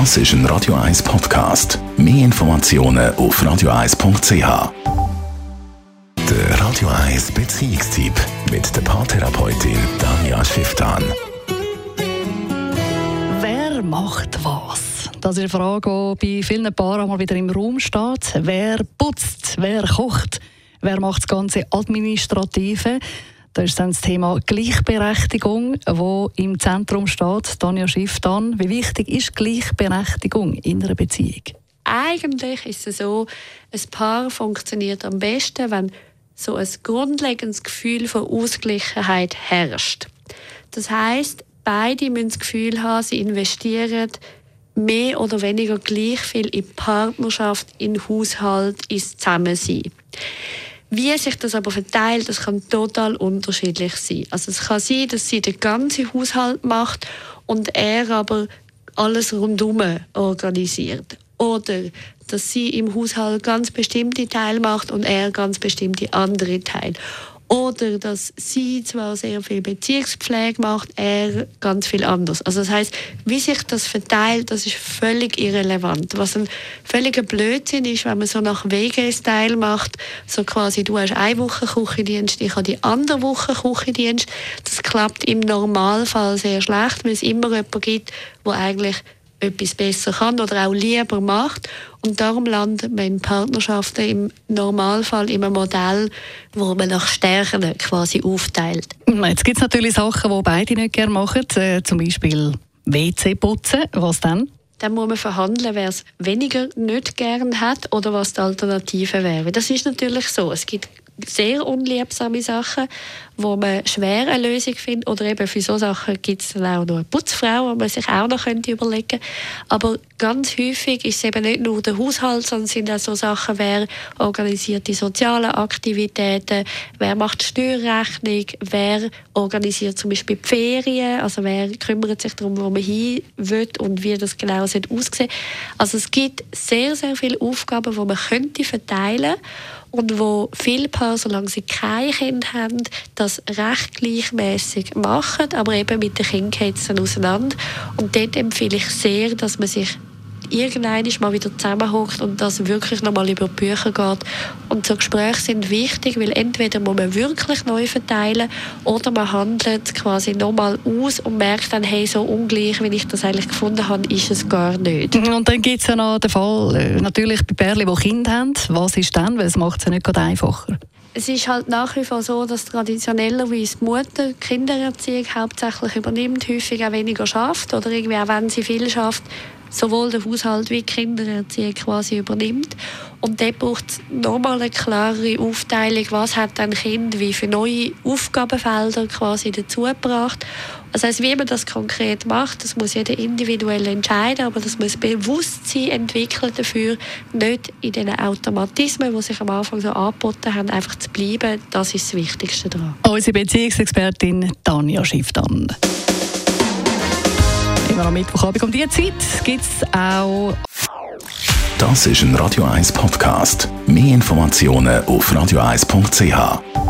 Das ist ein Radio 1 Podcast. Mehr Informationen auf radio1.ch. Der Radio 1 Beziehungstyp mit der Paartherapeutin Danja Schifftan. Wer macht was? Das ist eine Frage, die bei vielen Paaren mal wieder im Raum steht. Wer putzt? Wer kocht? Wer macht das ganze Administrative? Das ist dann das Thema Gleichberechtigung, wo im Zentrum steht. Tanja Schiff dann. Wie wichtig ist Gleichberechtigung in einer Beziehung? Eigentlich ist es so, ein Paar funktioniert am besten, wenn so ein grundlegendes Gefühl von Ausgleichheit herrscht. Das heißt, beide müssen das Gefühl haben, sie investieren mehr oder weniger gleich viel in Partnerschaft, in Haushalt, ins Zusammensein. Wie sich das aber verteilt, das kann total unterschiedlich sein. Also es kann sein, dass sie den ganzen Haushalt macht und er aber alles rundum organisiert. Oder dass sie im Haushalt ganz bestimmte Teile macht und er ganz bestimmte andere Teile. Oder dass sie zwar sehr viel Beziehungspflege macht, er ganz viel anders. Also das heißt, wie sich das verteilt, das ist völlig irrelevant. Was ein völliger Blödsinn ist, wenn man so nach WG-Style macht, so quasi, du hast eine Woche Küchendienst, ich habe die andere Woche Küchendienst. Das klappt im Normalfall sehr schlecht, weil es immer jemanden gibt, der eigentlich etwas besser kann oder auch lieber macht. Und darum landet man in Partnerschaften im Normalfall in einem Modell, wo man nach Stärken quasi aufteilt. Jetzt gibt es natürlich Sachen, die beide nicht gerne machen, äh, zum Beispiel WC putzen. Was dann? Dann muss man verhandeln, wer es weniger nicht gern hat oder was die Alternative wäre. Das ist natürlich so. Es gibt sehr unliebsame Sachen, wo man schwer eine Lösung findet. Oder eben für solche Sachen gibt es dann auch noch eine Putzfrau, die man sich auch noch könnte überlegen könnte. Aber ganz häufig ist es eben nicht nur der Haushalt, sondern sind auch so Sachen, wer organisiert die sozialen Aktivitäten, wer macht die Steuerrechnung, wer organisiert zum Beispiel die Ferien, also wer kümmert sich darum, wo man hin will und wie das genau aussehen Also es gibt sehr, sehr viele Aufgaben, die man könnte verteilen könnte und wo viele Paare, solange sie kein Kind haben, das recht gleichmäßig machen, aber eben mit den Kindern geht es dann auseinander. Und dort empfehle ich sehr, dass man sich irgendwann mal wieder zusammenhockt und das wirklich nochmal über die Bücher geht. Und so Gespräche sind wichtig, weil entweder muss man wirklich neu verteilen oder man handelt quasi nochmal aus und merkt dann, hey, so ungleich, wie ich das eigentlich gefunden habe, ist es gar nicht. Und dann gibt es ja noch den Fall, äh, natürlich bei Pärchen, die Kinder haben. Was ist dann? Weil es macht es ja nicht gerade einfacher es ist halt nach wie vor so, dass traditionellerweise die Mutter die Kindererziehung hauptsächlich übernimmt, häufig auch weniger schafft oder irgendwie auch wenn sie viel schafft, sowohl der Haushalt wie die Kindererziehung quasi übernimmt. Und dort braucht es nochmal eine klare Aufteilung, was hat ein Kind wie für neue Aufgabenfelder quasi dazugebracht. Das heißt, wie man das konkret macht, das muss jeder individuell entscheiden, aber das muss Bewusstsein entwickeln dafür, nicht in den Automatismen, die sich am Anfang so angeboten haben, einfach zu bleiben. Das ist das Wichtigste daran. Unsere Beziehungsexpertin Tanja Schifftan. Immer am Mittwochabend um diese Zeit gibt es auch. Das ist ein Radio 1 Podcast. Mehr Informationen auf radio1.ch.